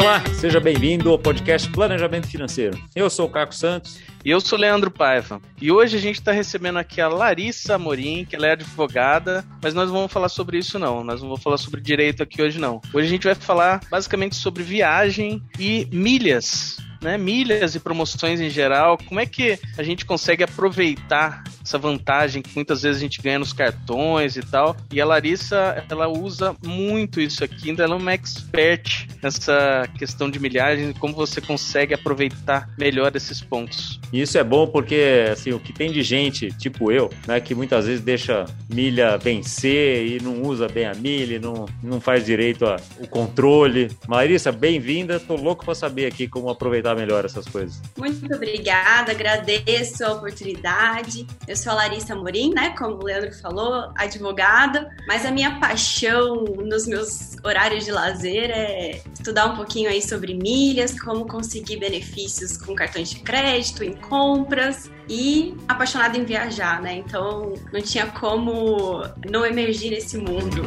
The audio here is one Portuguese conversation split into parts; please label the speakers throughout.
Speaker 1: Olá, seja bem-vindo ao podcast Planejamento Financeiro. Eu sou o Caco Santos.
Speaker 2: E eu sou o Leandro Paiva. E hoje a gente está recebendo aqui a Larissa Amorim, que ela é advogada, mas nós não vamos falar sobre isso não. Nós não vamos falar sobre direito aqui hoje não. Hoje a gente vai falar basicamente sobre viagem e milhas né, milhas e promoções em geral, como é que a gente consegue aproveitar essa vantagem que muitas vezes a gente ganha nos cartões e tal. E a Larissa, ela usa muito isso aqui, ainda ela é uma expert nessa questão de milhagem, como você consegue aproveitar melhor esses pontos.
Speaker 1: Isso é bom porque, assim, o que tem de gente, tipo eu, né, que muitas vezes deixa milha vencer e não usa bem a milha, e não, não faz direito ao controle. Larissa, bem-vinda, tô louco para saber aqui como aproveitar melhor essas coisas.
Speaker 3: Muito obrigada, agradeço a oportunidade. Eu sou a Larissa Morim, né? Como o Leandro falou, advogada, mas a minha paixão nos meus horários de lazer é estudar um pouquinho aí sobre milhas, como conseguir benefícios com cartões de crédito, em compras e apaixonada em viajar, né? Então não tinha como não emergir nesse mundo.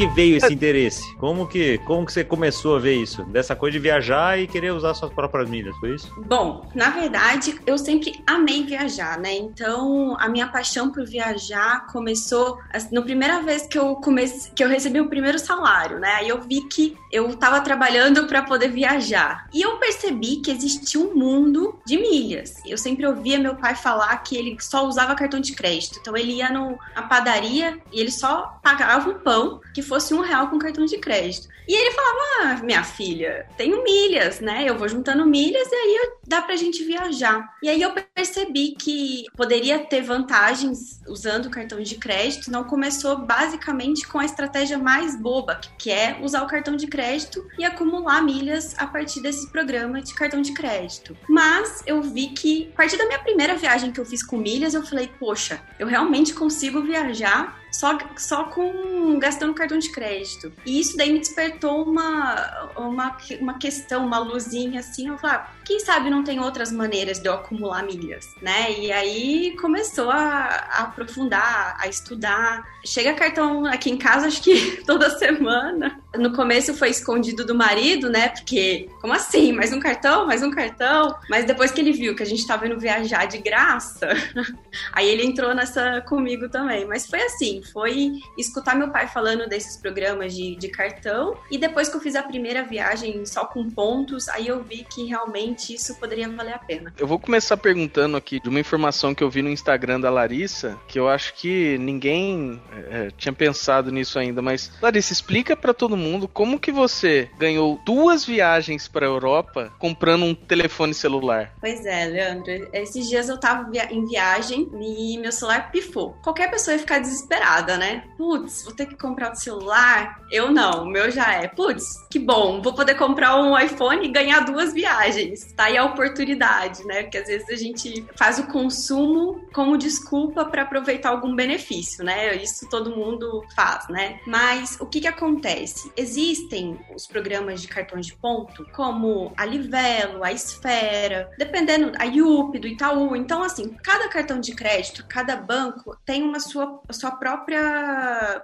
Speaker 1: Que veio esse interesse? Como que, como que você começou a ver isso? Dessa coisa de viajar e querer usar suas próprias milhas, foi isso?
Speaker 3: Bom, na verdade, eu sempre amei viajar, né? Então, a minha paixão por viajar começou assim, na primeira vez que eu comecei, que eu recebi o primeiro salário, né? Aí eu vi que eu estava trabalhando para poder viajar. E eu percebi que existia um mundo de milhas. Eu sempre ouvia meu pai falar que ele só usava cartão de crédito. Então ele ia na padaria e ele só pagava um pão que fosse um real com cartão de crédito. E ele falava: ah, minha filha, tenho milhas, né? Eu vou juntando milhas e aí dá pra gente viajar. E aí eu percebi que poderia ter vantagens usando o cartão de crédito. Não começou basicamente com a estratégia mais boba, que é usar o cartão de crédito e acumular milhas a partir desse programa de cartão de crédito. Mas eu vi que, a partir da minha primeira viagem que eu fiz com milhas, eu falei: poxa, eu realmente consigo viajar só, só com gastando cartão de crédito. E isso daí me despertou uma, uma, uma questão, uma luzinha assim, eu falei, ah, quem sabe não tem outras maneiras de eu acumular milhas, né? E aí começou a, a aprofundar, a estudar. Chega cartão aqui em casa, acho que toda semana. No começo foi escondido do marido, né? Porque, como assim? Mais um cartão? Mais um cartão? Mas depois que ele viu que a gente tava indo viajar de graça, aí ele entrou nessa comigo também. Mas foi assim, foi escutar meu pai falando desses programas de, de cartão. E depois que eu fiz a primeira viagem só com pontos, aí eu vi que realmente isso poderia valer a pena.
Speaker 2: Eu vou começar perguntando aqui de uma informação que eu vi no Instagram da Larissa, que eu acho que ninguém é, tinha pensado nisso ainda, mas Larissa, explica para todo mundo como que você ganhou duas viagens para Europa comprando um telefone celular.
Speaker 3: Pois é, Leandro. Esses dias eu tava em viagem e meu celular pifou. Qualquer pessoa ia ficar desesperada, né? Putz, vou ter que comprar um celular. Eu não, o meu já é. Putz, que bom, vou poder comprar um iPhone e ganhar duas viagens. Tá aí a oportunidade, né? Porque às vezes a gente faz o consumo como desculpa para aproveitar algum benefício, né? Isso todo mundo faz, né? Mas o que que acontece? existem os programas de cartões de ponto, como a Livelo, a Esfera, dependendo, a IUP, do Itaú. Então, assim, cada cartão de crédito, cada banco tem uma sua, sua própria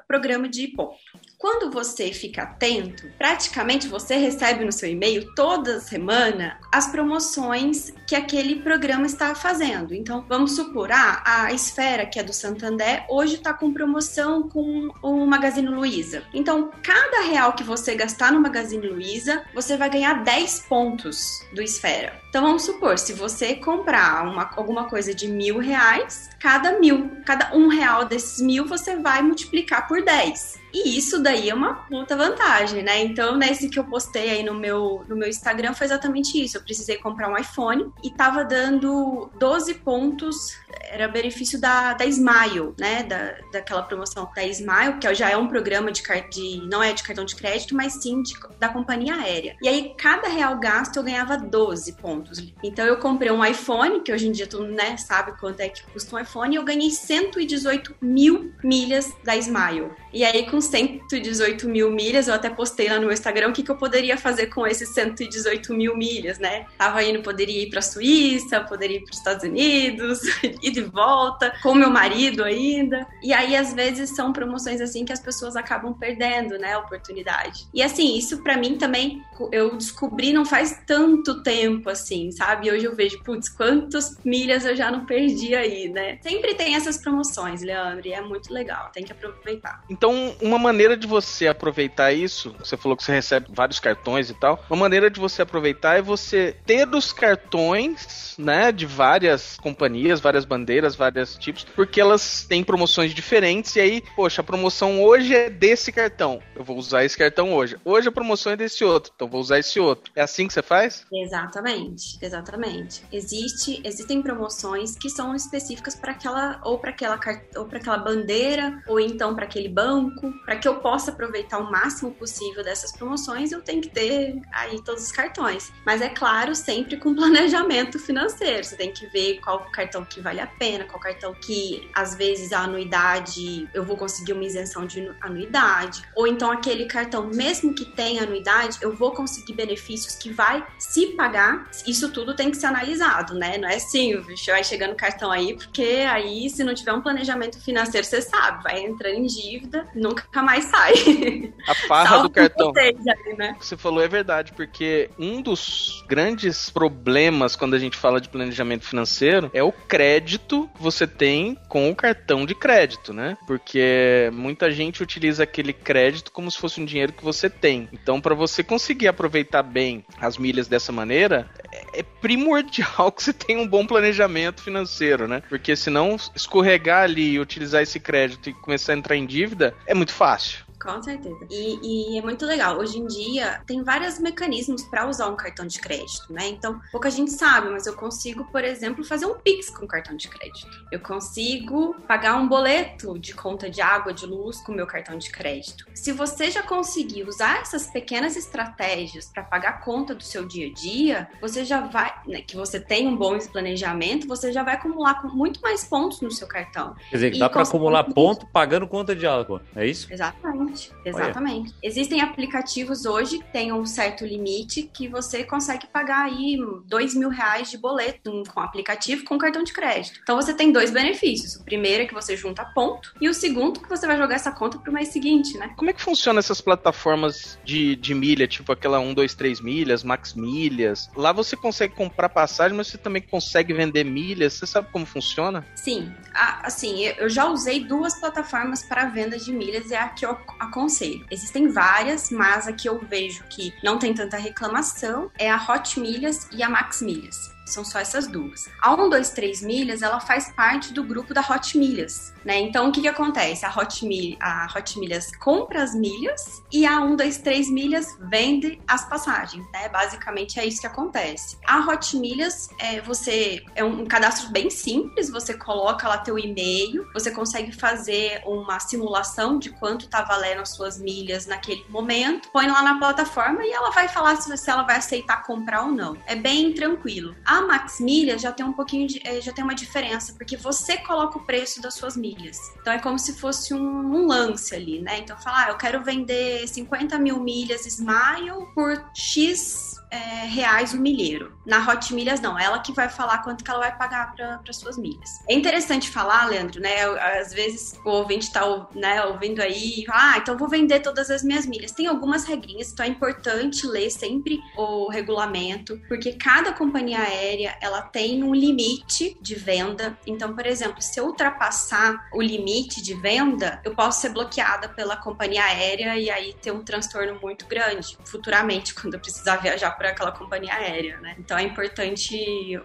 Speaker 3: programa de ponto. Quando você fica atento, praticamente você recebe no seu e-mail toda semana as promoções que aquele programa está fazendo. Então, vamos supor, ah, a Esfera, que é do Santander, hoje está com promoção com o Magazine Luiza. Então, cada real que você gastar no Magazine Luiza, você vai ganhar 10 pontos do Esfera. Então, vamos supor, se você comprar uma, alguma coisa de mil reais, cada mil, cada um real desses mil, você vai multiplicar por 10. E isso daí é uma puta vantagem, né? Então, nesse que eu postei aí no meu, no meu Instagram foi exatamente isso. Eu precisei comprar um iPhone e tava dando 12 pontos, era benefício da, da Smile, né? Da, daquela promoção da Smile, que já é um programa de, de não é de cartão de crédito, mas sim de, da companhia aérea. E aí, cada real gasto eu ganhava 12 pontos. Então, eu comprei um iPhone, que hoje em dia tu né, sabe quanto é que custa um iPhone, e eu ganhei 118 mil milhas da Smile. E aí, com 118 mil milhas, eu até postei lá no meu Instagram o que, que eu poderia fazer com esses 118 mil milhas, né? Tava indo, poderia ir pra Suíça, poderia ir para os Estados Unidos, ir de volta, com meu marido ainda. E aí, às vezes, são promoções assim que as pessoas acabam perdendo, né? A oportunidade. E assim, isso para mim também eu descobri não faz tanto tempo assim, sabe? Hoje eu vejo, putz, quantas milhas eu já não perdi aí, né? Sempre tem essas promoções, Leandro, e é muito legal, tem que aproveitar.
Speaker 2: Então, uma maneira de você aproveitar isso, você falou que você recebe vários cartões e tal, uma maneira de você aproveitar é você ter os cartões, né, de várias companhias, várias bandeiras, vários tipos, porque elas têm promoções diferentes e aí, poxa, a promoção hoje é desse cartão, eu vou usar esse cartão hoje. Hoje a promoção é desse outro, então vou usar esse outro. É assim que você faz?
Speaker 3: Exatamente, exatamente. Existe, existem promoções que são específicas para aquela ou para aquela ou para aquela bandeira ou então para aquele banco, para que eu possa aproveitar o máximo possível dessas promoções, eu tenho que ter aí todos os cartões. Mas é claro, sempre com planejamento financeiro. Você tem que ver qual cartão que vale a pena, qual cartão que às vezes a anuidade eu vou conseguir uma isenção de anuidade, ou então aquele cartão mesmo que tenha anuidade, eu vou conseguir benefícios que vai se pagar. Isso tudo tem que ser analisado, né? Não é assim, vai chegando cartão aí, porque aí se não tiver um planejamento financeiro, você sabe, vai entrando em dívida, nunca mais sai.
Speaker 2: A farra do cartão. Ali, né? Você falou é verdade, porque um dos grandes problemas quando a gente fala de planejamento financeiro é o crédito que você tem com o cartão de crédito, né? Porque muita gente utiliza aquele crédito como se fosse um dinheiro que você tem. Então, para você conseguir aproveitar bem as milhas dessa maneira, é primordial que você tenha um bom planejamento financeiro, né? Porque senão escorregar ali e utilizar esse crédito e começar a entrar em dívida é muito fácil.
Speaker 3: Com certeza. E, e, é muito legal. Hoje em dia, tem vários mecanismos para usar um cartão de crédito, né? Então, pouca gente sabe, mas eu consigo, por exemplo, fazer um Pix com cartão de crédito. Eu consigo pagar um boleto de conta de água, de luz com meu cartão de crédito. Se você já conseguir usar essas pequenas estratégias para pagar a conta do seu dia a dia, você já vai, né, que você tem um bom planejamento, você já vai acumular muito mais pontos no seu cartão.
Speaker 1: Quer dizer, dá para acumular ponto pagando conta de água, é isso?
Speaker 3: Exatamente. Exatamente, exatamente. Olha. Existem aplicativos hoje que têm um certo limite que você consegue pagar aí dois mil reais de boleto com aplicativo com cartão de crédito. Então você tem dois benefícios. O primeiro é que você junta ponto e o segundo que você vai jogar essa conta pro mês seguinte, né?
Speaker 2: Como é que funciona essas plataformas de, de milha, tipo aquela 1, 2, 3 milhas, Max Milhas? Lá você consegue comprar passagem, mas você também consegue vender milhas. Você sabe como funciona?
Speaker 3: Sim. Assim, eu já usei duas plataformas para venda de milhas e é a que eu aconselho. Existem várias, mas a que eu vejo que não tem tanta reclamação é a Hot Milhas e a Max Milhas. São só essas duas. A 123 milhas, ela faz parte do grupo da Hot Milhas, né? Então, o que que acontece? A Hot, Mil a Hot Milhas compra as milhas e a 123 milhas vende as passagens, né? Basicamente é isso que acontece. A Hot Milhas, é, você é um cadastro bem simples, você coloca lá teu e-mail, você consegue fazer uma simulação de quanto tá valendo as suas milhas naquele momento, põe lá na plataforma e ela vai falar se, se ela vai aceitar comprar ou não. É bem tranquilo. A a Max Milha já tem um pouquinho de, eh, já tem uma diferença, porque você coloca o preço das suas milhas. Então é como se fosse um, um lance ali, né? Então falar, ah, eu quero vender 50 mil milhas Smile por X é, reais o milheiro. Na Hot Milhas, não. Ela que vai falar quanto que ela vai pagar para suas milhas. É interessante falar, Leandro, né? Às vezes o ouvinte tá né, ouvindo aí, ah, então vou vender todas as minhas milhas. Tem algumas regrinhas, então é importante ler sempre o regulamento, porque cada companhia aérea, ela tem um limite de venda. Então, por exemplo, se eu ultrapassar o limite de venda, eu posso ser bloqueada pela companhia aérea e aí ter um transtorno muito grande futuramente, quando eu precisar viajar para aquela companhia aérea, né? Então é importante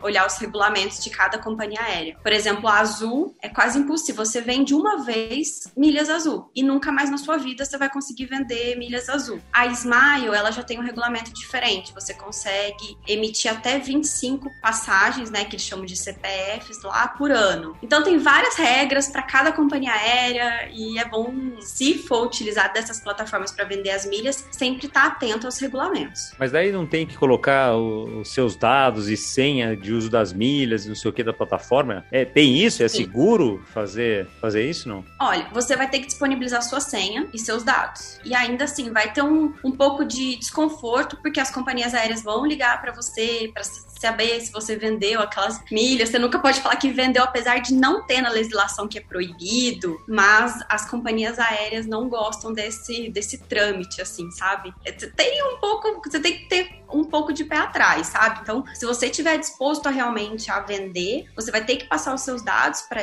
Speaker 3: olhar os regulamentos de cada companhia aérea. Por exemplo, a Azul é quase impossível. Você vende uma vez milhas Azul e nunca mais na sua vida você vai conseguir vender milhas Azul. A Smile, ela já tem um regulamento diferente. Você consegue emitir até 25 passagens, né, que eles chamam de CPFs lá por ano. Então tem várias regras para cada companhia aérea e é bom, se for utilizar dessas plataformas para vender as milhas, sempre estar tá atento aos regulamentos.
Speaker 1: Mas daí não tem que colocar os seus dados e senha de uso das milhas e não sei o que da plataforma. É, tem isso? É Sim. seguro fazer, fazer isso, não?
Speaker 3: Olha, você vai ter que disponibilizar sua senha e seus dados. E ainda assim, vai ter um, um pouco de desconforto, porque as companhias aéreas vão ligar para você para saber se você vendeu aquelas milhas. Você nunca pode falar que vendeu, apesar de não ter na legislação que é proibido, mas as companhias aéreas não gostam desse, desse trâmite, assim, sabe? Tem um pouco, você tem que ter um pouco de pé atrás, sabe? Então, se você estiver disposto a realmente a vender, você vai ter que passar os seus dados para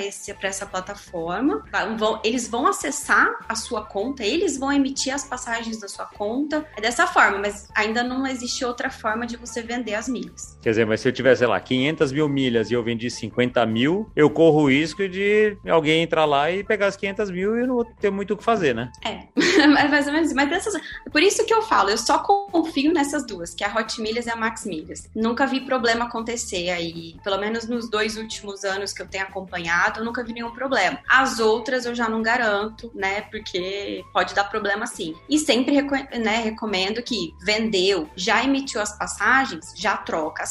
Speaker 3: essa plataforma. Vão, eles vão acessar a sua conta, eles vão emitir as passagens da sua conta. É dessa forma, mas ainda não existe outra forma de você vender as milhas.
Speaker 1: Quer dizer, mas se eu tiver, sei lá, 500 mil milhas e eu vendi 50 mil, eu corro o risco de alguém entrar lá e pegar as 500 mil e não ter muito o que fazer, né?
Speaker 3: É, mais ou menos. Mas dessas, por isso que eu falo, eu só confio nessas duas, que é a Hot Milhas e a Max Milhas. Nunca vi problema acontecer aí, pelo menos nos dois últimos anos que eu tenho acompanhado, eu nunca vi nenhum problema. As outras eu já não garanto, né? Porque pode dar problema sim. E sempre né, recomendo que vendeu, já emitiu as passagens, já troca a.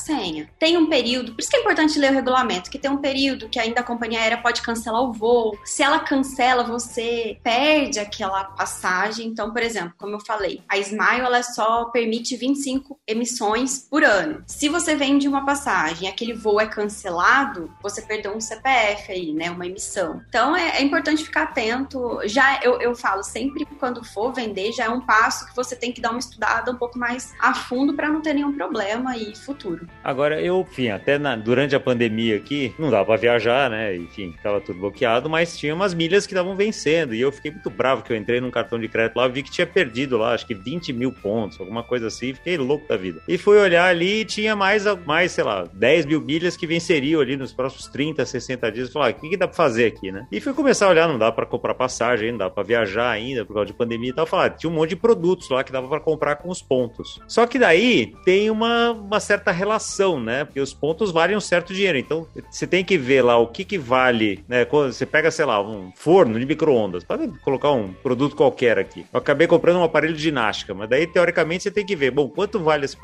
Speaker 3: Tem um período, por isso que é importante ler o regulamento, que tem um período que ainda a companhia aérea pode cancelar o voo. Se ela cancela, você perde aquela passagem. Então, por exemplo, como eu falei, a Smile ela só permite 25 emissões por ano. Se você vende uma passagem aquele voo é cancelado, você perdeu um CPF aí, né? Uma emissão. Então é, é importante ficar atento. Já eu, eu falo sempre quando for vender, já é um passo que você tem que dar uma estudada um pouco mais a fundo para não ter nenhum problema e futuro.
Speaker 1: Agora, eu, enfim, até na, durante a pandemia aqui, não dava para viajar, né? Enfim, tava tudo bloqueado, mas tinha umas milhas que estavam vencendo. E eu fiquei muito bravo que eu entrei num cartão de crédito lá, vi que tinha perdido lá, acho que 20 mil pontos, alguma coisa assim. Fiquei louco da vida. E fui olhar ali e tinha mais, mais, sei lá, 10 mil milhas que venceriam ali nos próximos 30, 60 dias. Falei, ah, o que, que dá pra fazer aqui, né? E fui começar a olhar, não dá para comprar passagem, não dá para viajar ainda por causa de pandemia e tal. Falar, ah, tinha um monte de produtos lá que dava para comprar com os pontos. Só que daí tem uma, uma certa relação, né? Porque os pontos valem um certo dinheiro. Então, você tem que ver lá o que, que vale, né? Quando você pega, sei lá, um forno de micro-ondas, pode colocar um produto qualquer aqui. Eu acabei comprando um aparelho de ginástica, mas daí, teoricamente, você tem que ver, bom, quanto vale esse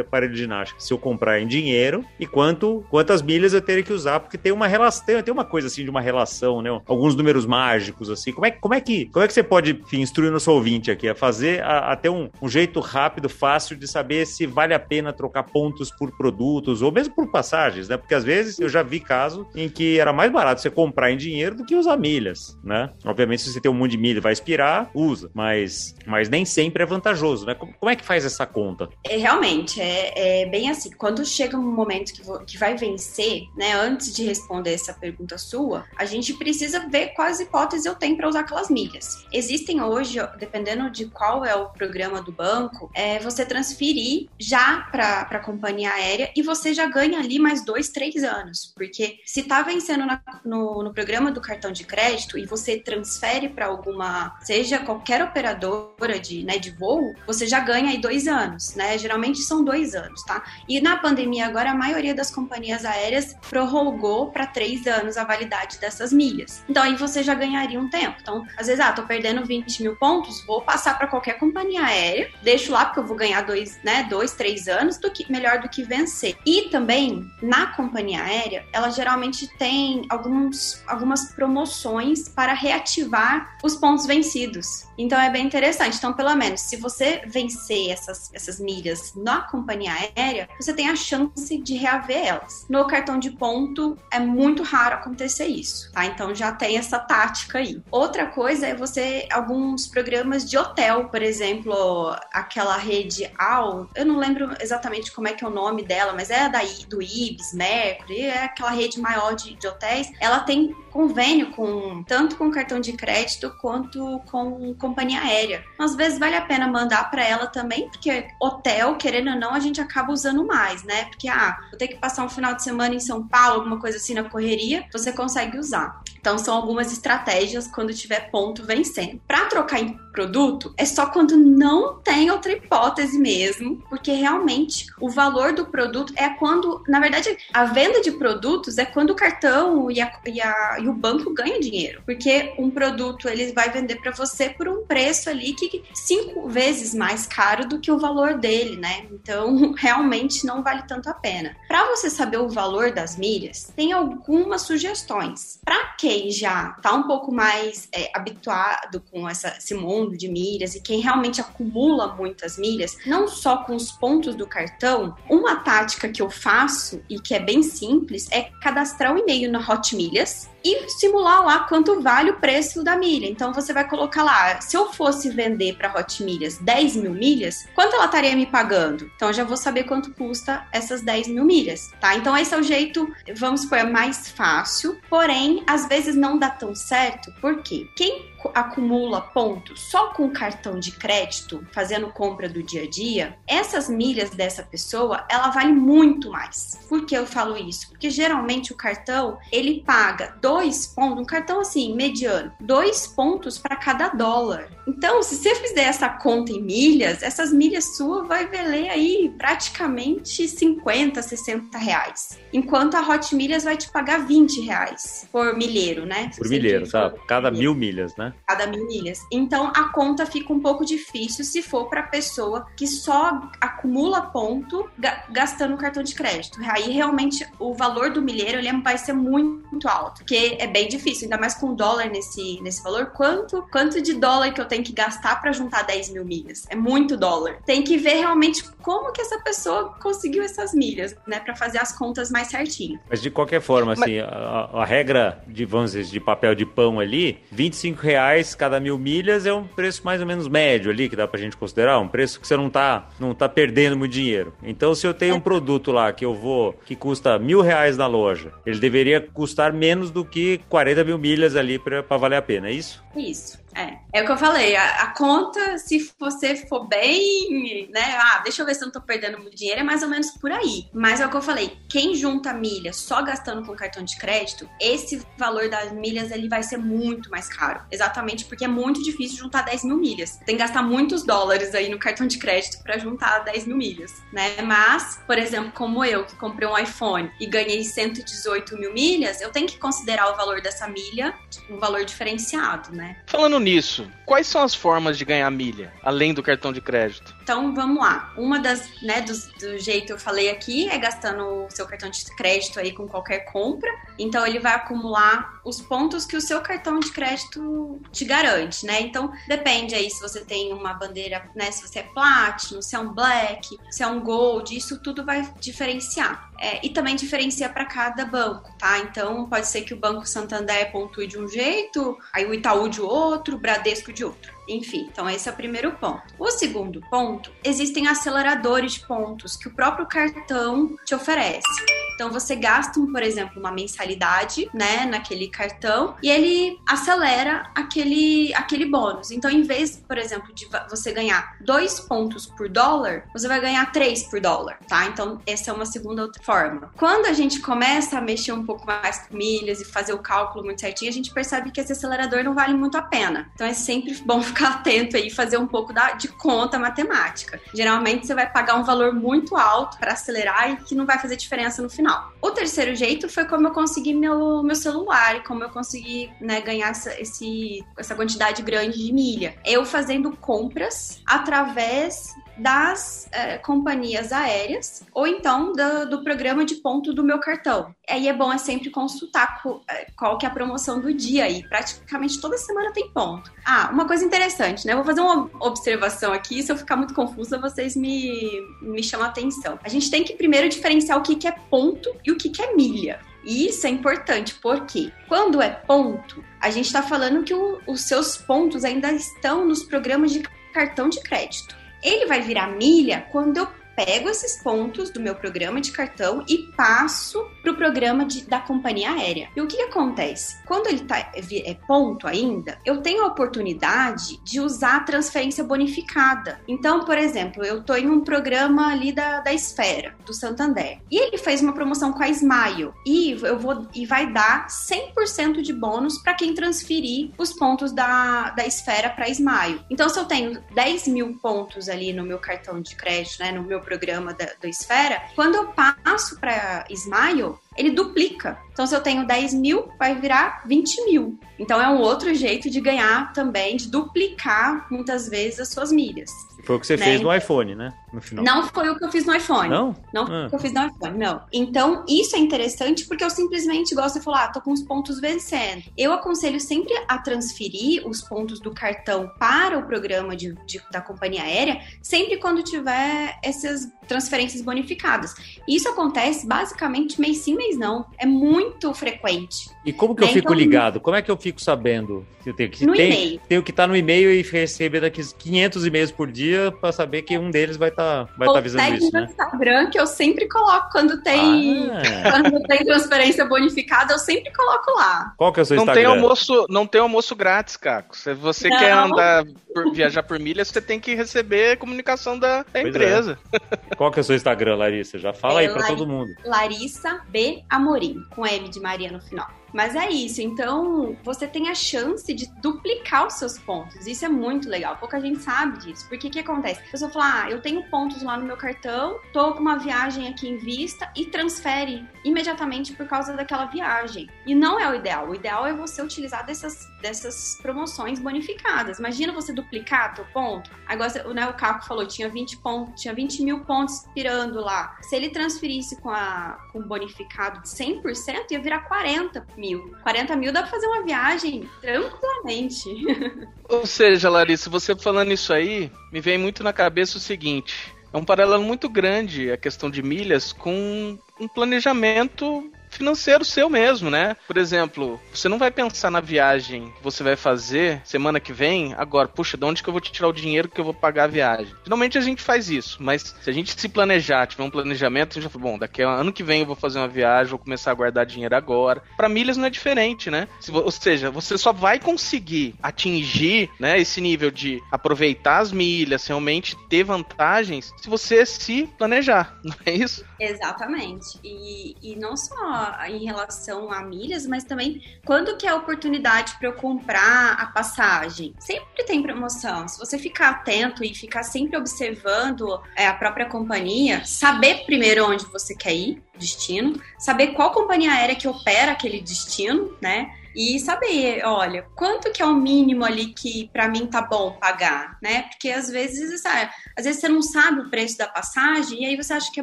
Speaker 1: aparelho de ginástica se eu comprar em dinheiro e quanto, quantas milhas eu teria que usar, porque tem uma relação, tem uma coisa assim de uma relação, né? Alguns números mágicos, assim. Como é, como é, que, como é que você pode, enfim, instruir no seu ouvinte aqui a fazer, a, a ter um, um jeito rápido, fácil de saber se vale a pena trocar pontos por produtos ou mesmo por passagens, né? Porque às vezes eu já vi caso em que era mais barato você comprar em dinheiro do que usar milhas, né? Obviamente, se você tem um monte de milha vai expirar, usa, mas, mas nem sempre é vantajoso, né? Como, como é que faz essa conta?
Speaker 3: É, realmente, é, é bem assim. Quando chega um momento que, que vai vencer, né? Antes de responder essa pergunta sua, a gente precisa ver quais hipóteses eu tenho para usar aquelas milhas. Existem hoje, dependendo de qual é o programa do banco, é você transferir já para a companhia aérea e você já ganha ali mais dois, três anos. Porque se tá vencendo na, no, no programa do cartão de crédito e você transfere para alguma, seja qualquer operadora de, né, de voo, você já ganha aí dois anos, né? Geralmente são dois anos, tá? E na pandemia agora a maioria das companhias aéreas prorrogou para três anos a validade dessas milhas. Então aí você já ganharia um tempo. Então, às vezes, ah, tô perdendo 20 mil pontos, vou passar para qualquer companhia aérea, deixo lá porque eu vou ganhar dois, né, dois, três anos, do que melhor do que vencer. E também na companhia aérea, ela geralmente tem alguns, algumas promoções para reativar os pontos vencidos. Então é bem interessante. Então, pelo menos, se você vencer essas, essas milhas na companhia aérea, você tem a chance de reaver elas. No cartão de ponto, é muito raro acontecer isso, tá? Então já tem essa tática aí. Outra coisa é você, alguns programas de hotel, por exemplo, aquela rede AL, eu não lembro exatamente como é que é o nome dela, mas é da, do Ibis, Mercury, é aquela rede maior de, de hotéis. Ela tem convênio com tanto com cartão de crédito quanto com companhia aérea. Às vezes vale a pena mandar para ela também, porque hotel, querendo ou não, a gente acaba usando mais, né? Porque ah, vou ter que passar um final de semana em São Paulo, alguma coisa assim na correria, você consegue usar. Então são algumas estratégias quando tiver ponto vencendo. Para trocar em produto é só quando não tem outra hipótese mesmo, porque realmente o valor do produto é quando, na verdade, a venda de produtos é quando o cartão e, a, e, a, e o banco ganham dinheiro, porque um produto ele vai vender para você por um preço ali que cinco vezes mais caro do que o valor dele, né? Então realmente não vale tanto a pena. Para você saber o valor das milhas, tem algumas sugestões. Para já está um pouco mais é, habituado com essa, esse mundo de milhas e quem realmente acumula muitas milhas, não só com os pontos do cartão, uma tática que eu faço e que é bem simples é cadastrar um e-mail na Hot Milhas e simular lá quanto vale o preço da milha. Então você vai colocar lá, se eu fosse vender para Hot Milhas 10 mil milhas, quanto ela estaria me pagando? Então eu já vou saber quanto custa essas 10 mil milhas, tá? Então esse é o jeito, vamos supor, é mais fácil, porém às vezes não dá tão certo, porque quem acumula pontos só com cartão de crédito, fazendo compra do dia a dia, essas milhas dessa pessoa, ela vale muito mais. Por que eu falo isso? Porque geralmente o cartão, ele paga dois pontos, um cartão assim, mediano, dois pontos para cada dólar. Então, se você fizer essa conta em milhas, essas milhas suas vai valer aí praticamente 50, 60 reais. Enquanto a Hot Milhas vai te pagar 20 reais por milheiro, né?
Speaker 1: Por milheiro, tá? Cada mil milhas, né?
Speaker 3: Cada mil milhas. Então, a conta fica um pouco difícil se for para pessoa que só acumula ponto gastando cartão de crédito. Aí, realmente, o valor do milheiro ele vai ser muito alto, porque é bem difícil, ainda mais com dólar nesse, nesse valor. Quanto, quanto de dólar que eu tenho que gastar para juntar 10 mil milhas? É muito dólar. Tem que ver realmente como que essa pessoa conseguiu essas milhas, né, para fazer as contas mais certinho.
Speaker 1: Mas de qualquer forma, assim, Mas... a, a, regra de, vamos dizer, de papel de pão ali, 25 reais cada mil milhas é um preço mais ou menos médio ali, que dá pra gente considerar, um preço que você não tá, não tá perdendo muito dinheiro. Então, se eu tenho é. um produto lá que eu vou, que custa mil reais na loja, ele deveria custar menos do que 40 mil milhas ali para valer a pena, é isso?
Speaker 3: Isso. É, é o que eu falei, a, a, conta, se você for bem, né, ah, deixa eu ver se eu não tô perdendo muito dinheiro, é mais ou menos por aí. Mas é o que eu falei, quem junta milha só gastando com cartão de crédito, esse valor das milhas, ele vai ser muito mais caro. Exatamente porque é muito difícil juntar 10 mil milhas. Tem que gastar muitos dólares aí no cartão de crédito para juntar 10 mil milhas, né? Mas, por exemplo, como eu, que comprei um iPhone e ganhei 118 mil milhas, eu tenho que considerar o valor dessa milha um valor diferenciado, né?
Speaker 2: Falando nisso, quais são as formas de ganhar milha, além do cartão de crédito?
Speaker 3: Então vamos lá. Uma das, né, do, do jeito eu falei aqui é gastando o seu cartão de crédito aí com qualquer compra. Então ele vai acumular os pontos que o seu cartão de crédito te garante, né? Então depende aí se você tem uma bandeira, né? Se você é Platinum, se é um Black, se é um Gold, isso tudo vai diferenciar. É, e também diferencia para cada banco, tá? Então pode ser que o Banco Santander pontue de um jeito, aí o Itaú de outro, o Bradesco de outro. Enfim, então esse é o primeiro ponto. O segundo ponto, existem aceleradores de pontos que o próprio cartão te oferece. Então você gasta, por exemplo, uma mensalidade, né, naquele cartão e ele acelera aquele aquele bônus. Então, em vez, por exemplo, de você ganhar dois pontos por dólar, você vai ganhar três por dólar, tá? Então, essa é uma segunda forma. Quando a gente começa a mexer um pouco mais com milhas e fazer o cálculo muito certinho, a gente percebe que esse acelerador não vale muito a pena. Então, é sempre bom ficar atento aí e fazer um pouco da, de conta matemática. Geralmente você vai pagar um valor muito alto para acelerar e que não vai fazer diferença no final. O terceiro jeito foi como eu consegui meu, meu celular como eu consegui né, ganhar essa, esse, essa quantidade grande de milha. Eu fazendo compras através das é, companhias aéreas ou então do, do, programa de ponto do meu cartão. Aí é bom é sempre consultar qual, é, qual que é a promoção do dia aí. Praticamente toda semana tem ponto. Ah, uma coisa interessante, né? vou fazer uma observação aqui. Se eu ficar muito confusa, vocês me, me chamam a atenção. A gente tem que primeiro diferenciar o que, que é ponto e o que, que é milha. E isso é importante porque quando é ponto, a gente está falando que o, os seus pontos ainda estão nos programas de cartão de crédito. Ele vai virar milha quando eu pego esses pontos do meu programa de cartão e passo para o programa de, da companhia aérea. E o que, que acontece? Quando ele tá, é, ponto ainda, eu tenho a oportunidade de usar a transferência bonificada. Então, por exemplo, eu estou em um programa ali da, da Esfera, do Santander, e ele fez uma promoção com a Smile, e eu vou e vai dar 100% de bônus para quem transferir os pontos da, da Esfera para Smile. Então, se eu tenho 10 mil pontos ali no meu cartão de crédito, né, no meu programa da, do Esfera, quando eu passo para Smile, ele duplica. Então, se eu tenho 10 mil, vai virar 20 mil. Então, é um outro jeito de ganhar também, de duplicar muitas vezes as suas milhas.
Speaker 1: Foi o que você né? fez no iPhone, né?
Speaker 3: No final. Não foi o que eu fiz no iPhone.
Speaker 1: Não?
Speaker 3: Não foi ah. o que eu fiz no iPhone, não. Então, isso é interessante porque eu simplesmente gosto de falar, ah, tô com os pontos vencendo. Eu aconselho sempre a transferir os pontos do cartão para o programa de, de da companhia aérea, sempre quando tiver essas transferências bonificadas. Isso acontece basicamente mês sim, mês não. É muito frequente.
Speaker 1: E como que né? eu fico então, ligado? Como é que eu fico sabendo? Eu tenho que,
Speaker 3: no
Speaker 1: tem,
Speaker 3: e-mail.
Speaker 1: Tenho que estar no e-mail e receber daqui 500 e-mails por dia para saber que um deles vai estar tá, vai tá avisando isso,
Speaker 3: no né? Instagram que eu sempre coloco quando tem ah. quando tem transferência bonificada, eu sempre coloco lá.
Speaker 1: Qual que é o seu
Speaker 2: não
Speaker 1: Instagram?
Speaker 2: Tem almoço, não tem almoço grátis, Caco. Se você não. quer andar por, viajar por milhas, você tem que receber comunicação da, da empresa.
Speaker 1: É. Qual que é o seu Instagram, Larissa? Já fala é aí para todo mundo.
Speaker 3: Larissa B Amorim, com M de Maria no final. Mas é isso, então você tem a chance de duplicar os seus pontos. Isso é muito legal. Pouca gente sabe disso. Porque o que acontece? A pessoa fala: ah, eu tenho pontos lá no meu cartão, tô com uma viagem aqui em vista e transfere imediatamente por causa daquela viagem. E não é o ideal. O ideal é você utilizar dessas, dessas promoções bonificadas. Imagina você duplicar teu ponto. Agora, né, o Caco falou: tinha 20 pontos, tinha 20 mil pontos pirando lá. Se ele transferisse com, a, com bonificado de 100%, ia virar 40 mil. 40 mil dá pra fazer uma viagem tranquilamente.
Speaker 2: Ou seja, Larissa, você falando isso aí, me vem muito na cabeça o seguinte. É um paralelo muito grande a questão de milhas com um planejamento financeiro seu mesmo, né? Por exemplo, você não vai pensar na viagem que você vai fazer semana que vem, agora, puxa, de onde que eu vou te tirar o dinheiro que eu vou pagar a viagem? Geralmente a gente faz isso, mas se a gente se planejar, tiver um planejamento, a gente já fala, bom, daqui a ano que vem eu vou fazer uma viagem, vou começar a guardar dinheiro agora. Para milhas não é diferente, né? Ou seja, você só vai conseguir atingir, né, esse nível de aproveitar as milhas, realmente ter vantagens, se você se planejar, não é isso?
Speaker 3: Exatamente. E, e não só em relação a milhas, mas também quando que é a oportunidade para eu comprar a passagem. Sempre tem promoção. Se você ficar atento e ficar sempre observando é, a própria companhia, saber primeiro onde você quer ir, destino, saber qual companhia aérea que opera aquele destino, né? E saber, olha, quanto que é o mínimo ali que para mim tá bom pagar, né? Porque às vezes, sabe, às vezes você não sabe o preço da passagem e aí você acha que é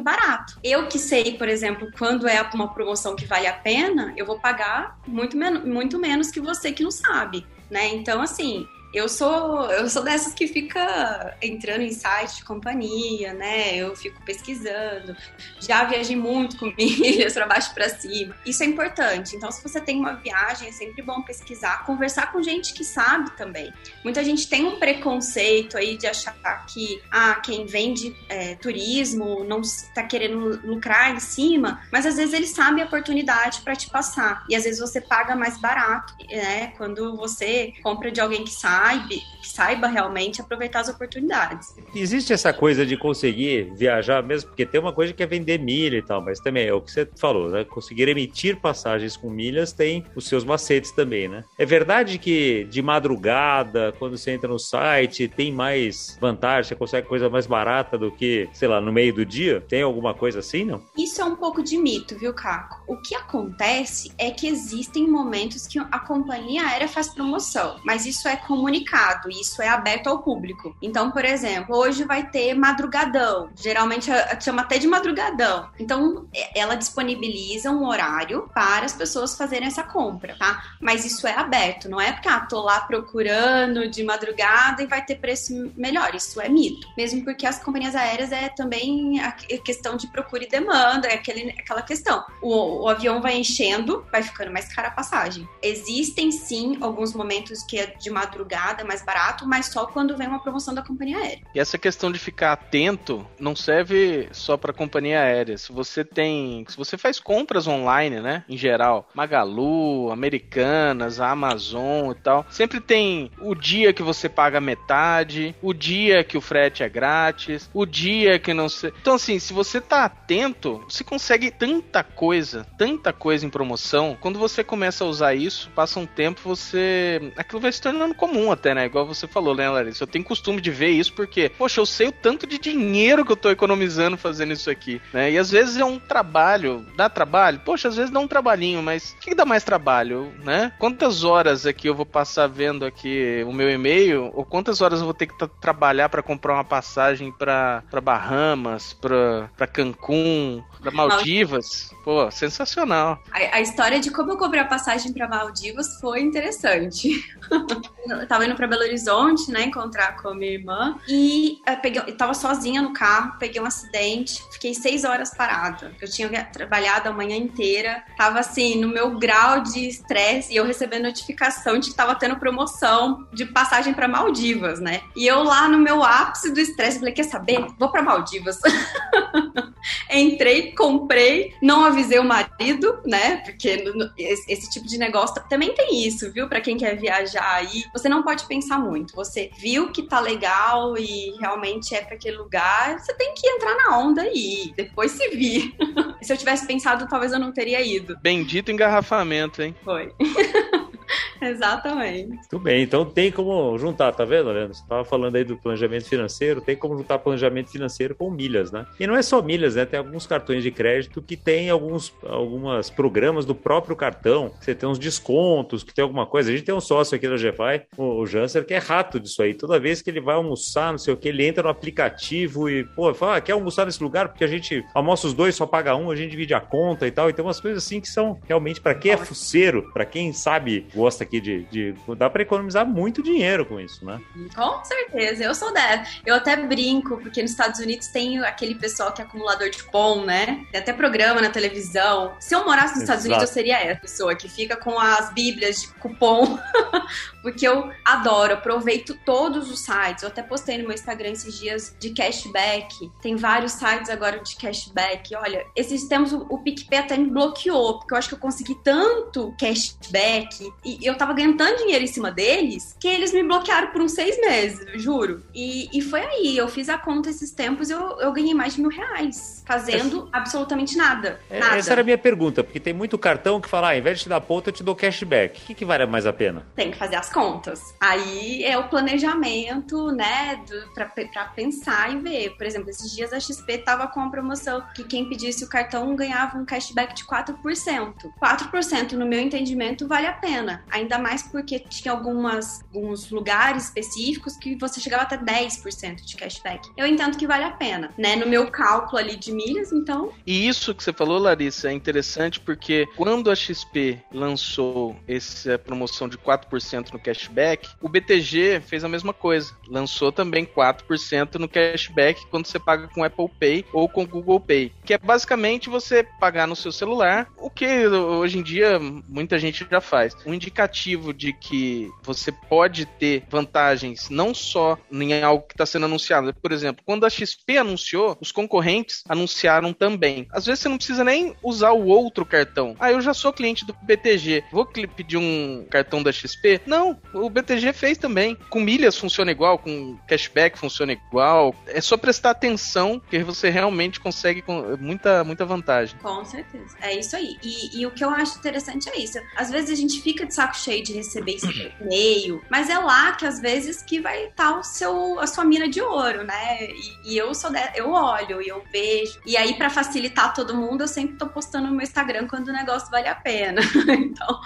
Speaker 3: barato. Eu que sei, por exemplo, quando é uma promoção que vale a pena, eu vou pagar muito, men muito menos que você que não sabe, né? Então, assim, eu sou, eu sou dessas que fica entrando em site de companhia, né? Eu fico pesquisando. Já viajei muito com milhas para baixo para cima. Isso é importante. Então, se você tem uma viagem, é sempre bom pesquisar, conversar com gente que sabe também. Muita gente tem um preconceito aí de achar que ah, quem vende é, turismo não está querendo lucrar em cima, mas às vezes ele sabe a oportunidade para te passar. E às vezes você paga mais barato, né? Quando você compra de alguém que sabe saiba, que saiba realmente aproveitar as oportunidades.
Speaker 1: Existe essa coisa de conseguir viajar mesmo, porque tem uma coisa que é vender milha e tal, mas também é o que você falou, né? Conseguir emitir passagens com milhas tem os seus macetes também, né? É verdade que de madrugada, quando você entra no site, tem mais vantagem, você consegue coisa mais barata do que, sei lá, no meio do dia? Tem alguma coisa assim, não?
Speaker 3: Isso é um pouco de mito, viu, Caco? O que acontece é que existem momentos que a companhia aérea faz promoção, mas isso é comum comunicado, isso é aberto ao público. Então, por exemplo, hoje vai ter madrugadão, geralmente chama até de madrugadão. Então, ela disponibiliza um horário para as pessoas fazerem essa compra, tá? Mas isso é aberto, não é porque, ah, tô lá procurando de madrugada e vai ter preço melhor. Isso é mito. Mesmo porque as companhias aéreas é também a questão de procura e demanda, é aquele, aquela questão. O, o avião vai enchendo, vai ficando mais cara a passagem. Existem sim alguns momentos que é de madrugada mais barato, mas só quando vem uma promoção da companhia aérea.
Speaker 2: E essa questão de ficar atento não serve só para companhia aérea. Se você tem, se você faz compras online, né, em geral, Magalu, Americanas, Amazon e tal, sempre tem o dia que você paga metade, o dia que o frete é grátis, o dia que não sei. Então assim, se você tá atento, você consegue tanta coisa, tanta coisa em promoção. Quando você começa a usar isso, passa um tempo, você aquilo vai se tornando comum até, né? Igual você falou, né, Larissa? Eu tenho costume de ver isso porque, poxa, eu sei o tanto de dinheiro que eu tô economizando fazendo isso aqui, né? E às vezes é um trabalho, dá trabalho? Poxa, às vezes dá um trabalhinho, mas o que, que dá mais trabalho, né? Quantas horas aqui eu vou passar vendo aqui o meu e-mail, ou quantas horas eu vou ter que trabalhar para comprar uma passagem para Bahamas, para Cancún, para Maldivas? Pô, sensacional.
Speaker 3: A, a, história de como eu comprei a passagem para Maldivas foi interessante. tava indo para Belo Horizonte, né, encontrar com a minha irmã, e eu, peguei, eu tava sozinha no carro, peguei um acidente, fiquei seis horas parada. Eu tinha trabalhado a manhã inteira, tava assim, no meu grau de estresse, e eu recebendo notificação de que tava tendo promoção de passagem para Maldivas, né? E eu lá no meu ápice do estresse, falei, quer saber? Vou para Maldivas. Entrei, comprei, não avisei o marido, né? Porque esse, tipo de negócio também tem isso, viu? Para quem quer viajar aí, você não pode pensar muito. Você viu que tá legal e realmente é para aquele lugar, você tem que entrar na onda e depois se vir. se eu tivesse pensado, talvez eu não teria ido.
Speaker 2: Bendito engarrafamento, hein?
Speaker 3: Foi. Exatamente.
Speaker 1: Muito bem, então tem como juntar, tá vendo, Leandro? Você estava falando aí do planejamento financeiro, tem como juntar planejamento financeiro com milhas, né? E não é só milhas, né? Tem alguns cartões de crédito que tem alguns algumas programas do próprio cartão, você tem uns descontos, que tem alguma coisa. A gente tem um sócio aqui da GFI, o Janser, que é rato disso aí. Toda vez que ele vai almoçar, não sei o que, ele entra no aplicativo e, pô, fala, ah, quer almoçar nesse lugar? Porque a gente almoça os dois, só paga um, a gente divide a conta e tal. E tem umas coisas assim que são realmente para quem é fuceiro, para quem sabe, gosta aqui de. de dá para economizar muito dinheiro com isso, né?
Speaker 3: Com certeza, eu sou dessa. Eu até brinco, porque nos Estados Unidos tem aquele pessoal que é acumulador de cupom, né? Tem até programa na televisão. Se eu morasse nos Exato. Estados Unidos, eu seria essa pessoa que fica com as bíblias de cupom, porque eu adoro, aproveito todos os sites. Eu até postei no meu Instagram esses dias de cashback. Tem vários sites agora de cashback. Olha, esses tempos o, o PicPay até me bloqueou, porque eu acho que eu consegui tanto cashback e eu tava ganhando tanto dinheiro em cima deles que eles me bloquearam por uns seis meses, juro. E, e foi aí, eu fiz a conta esses tempos e eu, eu ganhei mais de mil reais fazendo absolutamente nada,
Speaker 1: é,
Speaker 3: nada.
Speaker 1: Essa era a minha pergunta, porque tem muito cartão que fala, ah, ao invés de te dar ponto, eu te dou cashback. O que, que vale mais a pena?
Speaker 3: Tem que fazer as contas. Aí é o planejamento, né, do, pra, pra pensar e ver. Por exemplo, esses dias a XP tava com a promoção que quem pedisse o cartão ganhava um cashback de 4%. 4%, no meu entendimento, vale a pena. Ainda mais porque tinha algumas, alguns lugares específicos que você chegava até 10% de cashback. Eu entendo que vale a pena, né? No meu cálculo ali de milhas, então.
Speaker 2: E isso que você falou, Larissa, é interessante porque quando a XP lançou essa promoção de 4% no cashback, o BTG fez a mesma coisa. Lançou também 4% no cashback quando você paga com Apple Pay ou com Google Pay. Que é basicamente você pagar no seu celular, o que hoje em dia muita gente já faz. Um indicativo de que você pode ter vantagens não só em algo que está sendo anunciado. Por exemplo, quando a XP anunciou, os concorrentes anunciaram também. Às vezes você não precisa nem usar o outro cartão. Ah, eu já sou cliente do BTG, vou pedir um cartão da XP? Não, o BTG fez também. Com milhas funciona igual, com cashback funciona igual. É só prestar atenção que você realmente consegue muita, muita vantagem.
Speaker 3: Com certeza. É isso aí. E, e o que eu acho interessante é isso. Às vezes a gente fica de saco cheio de receber esse e-mail, mas é lá que às vezes que vai estar o seu, a sua mina de ouro, né? E, e eu sou de, eu olho e eu vejo e aí, para facilitar todo mundo, eu sempre tô postando no meu Instagram quando o negócio vale a pena. então,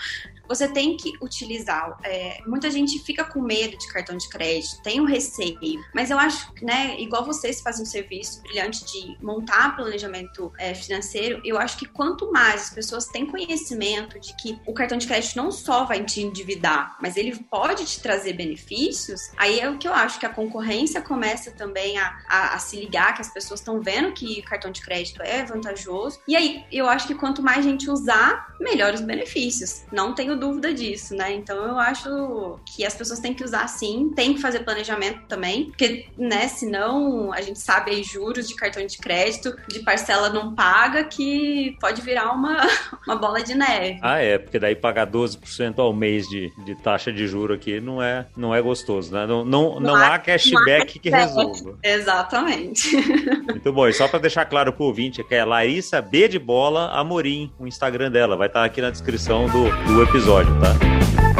Speaker 3: você tem que utilizar. É, muita gente fica com medo de cartão de crédito, tem um receio, mas eu acho, né, igual vocês fazem um serviço brilhante de montar planejamento é, financeiro, eu acho que quanto mais as pessoas têm conhecimento de que o cartão de crédito não só vai te endividar, mas ele pode te trazer benefícios, aí é o que eu acho que a concorrência começa também a, a, a se ligar, que as pessoas estão vendo que cartão de crédito é vantajoso, e aí eu acho que quanto mais gente usar, melhor os benefícios. Não tenho tendo dúvida disso, né? Então eu acho que as pessoas têm que usar sim, tem que fazer planejamento também, porque, né, senão a gente sabe aí juros de cartão de crédito, de parcela não paga, que pode virar uma, uma bola de neve.
Speaker 1: Ah, é, porque daí pagar 12% ao mês de, de taxa de juro aqui não é, não é gostoso, né? Não, não, não, não há, há cashback, que resolva.
Speaker 3: Exatamente.
Speaker 1: Muito bom. E só para deixar claro pro ouvinte, é que é Larissa B de Bola Amorim, o Instagram dela. Vai estar aqui na descrição do, do episódio, tá?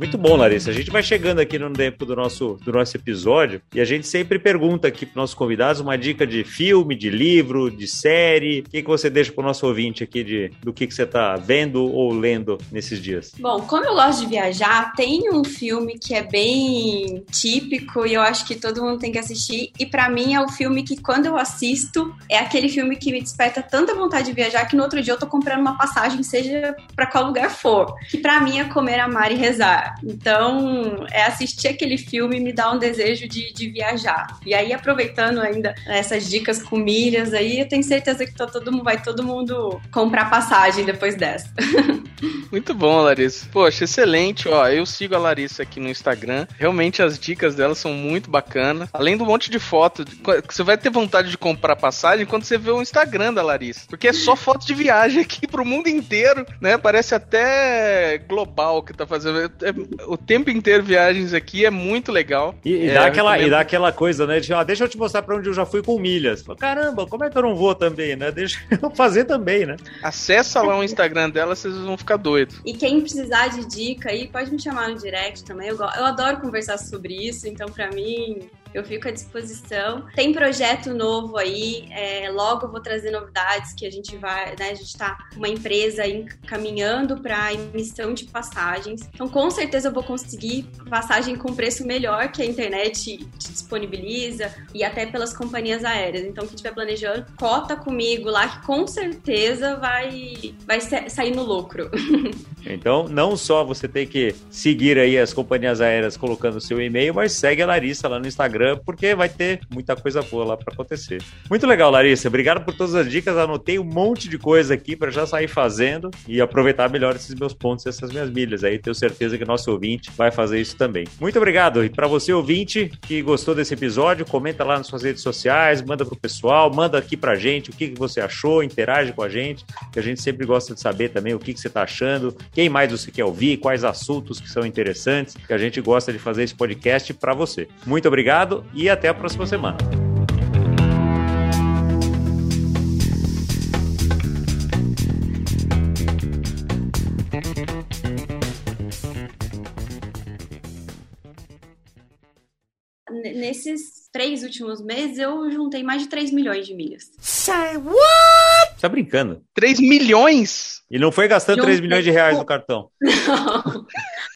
Speaker 1: Muito bom, Larissa. A gente vai chegando aqui no tempo do nosso, do nosso episódio e a gente sempre pergunta aqui para nossos convidados uma dica de filme, de livro, de série. O que, que você deixa para o nosso ouvinte aqui de, do que, que você está vendo ou lendo nesses dias?
Speaker 3: Bom, como eu gosto de viajar, tem um filme que é bem típico e eu acho que todo mundo tem que assistir. E para mim é o filme que, quando eu assisto, é aquele filme que me desperta tanta vontade de viajar que no outro dia eu tô comprando uma passagem, seja para qual lugar for. Que para mim é comer, amar e rezar. Então, é assistir aquele filme me dá um desejo de, de viajar. E aí, aproveitando ainda essas dicas com milhas aí, eu tenho certeza que todo mundo vai todo mundo comprar passagem depois dessa.
Speaker 2: Muito bom, Larissa. Poxa, excelente. Ó, eu sigo a Larissa aqui no Instagram. Realmente as dicas dela são muito bacanas. Além do monte de fotos, você vai ter vontade de comprar passagem quando você vê o Instagram da Larissa. Porque é só foto de viagem aqui pro mundo inteiro, né? Parece até global que tá fazendo. É, o tempo inteiro viagens aqui é muito legal.
Speaker 1: E, e
Speaker 2: é,
Speaker 1: dá, aquela, e dá aquela coisa, né? De, ó, deixa eu te mostrar pra onde eu já fui com milhas. Caramba, como é que eu não vou também, né? Deixa eu fazer também, né?
Speaker 2: Acessa lá o Instagram dela, vocês vão ficar doidos.
Speaker 3: E quem precisar de dica aí, pode me chamar no direct também. Eu, eu adoro conversar sobre isso, então pra mim eu fico à disposição. Tem projeto novo aí, é, logo vou trazer novidades que a gente vai, né? A gente está uma empresa encaminhando para emissão de passagens. Então, com certeza eu vou conseguir passagem com preço melhor que a internet te disponibiliza e até pelas companhias aéreas. Então, quem estiver planejando, cota comigo lá que com certeza vai, vai sair no lucro.
Speaker 1: Então, não só você tem que seguir aí as companhias aéreas colocando seu e-mail, mas segue a Larissa lá no Instagram, porque vai ter muita coisa boa lá para acontecer. Muito legal, Larissa. Obrigado por todas as dicas. Anotei um monte de coisa aqui para já sair fazendo e aproveitar melhor esses meus pontos, essas minhas milhas. Aí tenho certeza que nosso ouvinte vai fazer isso também. Muito obrigado. E para você, ouvinte, que gostou desse episódio, comenta lá nas suas redes sociais, manda pro pessoal, manda aqui pra gente o que, que você achou, interage com a gente, que a gente sempre gosta de saber também o que, que você tá achando, quem mais você quer ouvir, quais assuntos que são interessantes, que a gente gosta de fazer esse podcast para você. Muito obrigado e até a próxima semana.
Speaker 3: Nesses três últimos meses, eu juntei mais de 3 milhões de milhas.
Speaker 1: Say what? Tá brincando?
Speaker 2: 3 milhões?
Speaker 1: E não foi gastando Juntei... 3 milhões de reais no cartão.
Speaker 3: Não.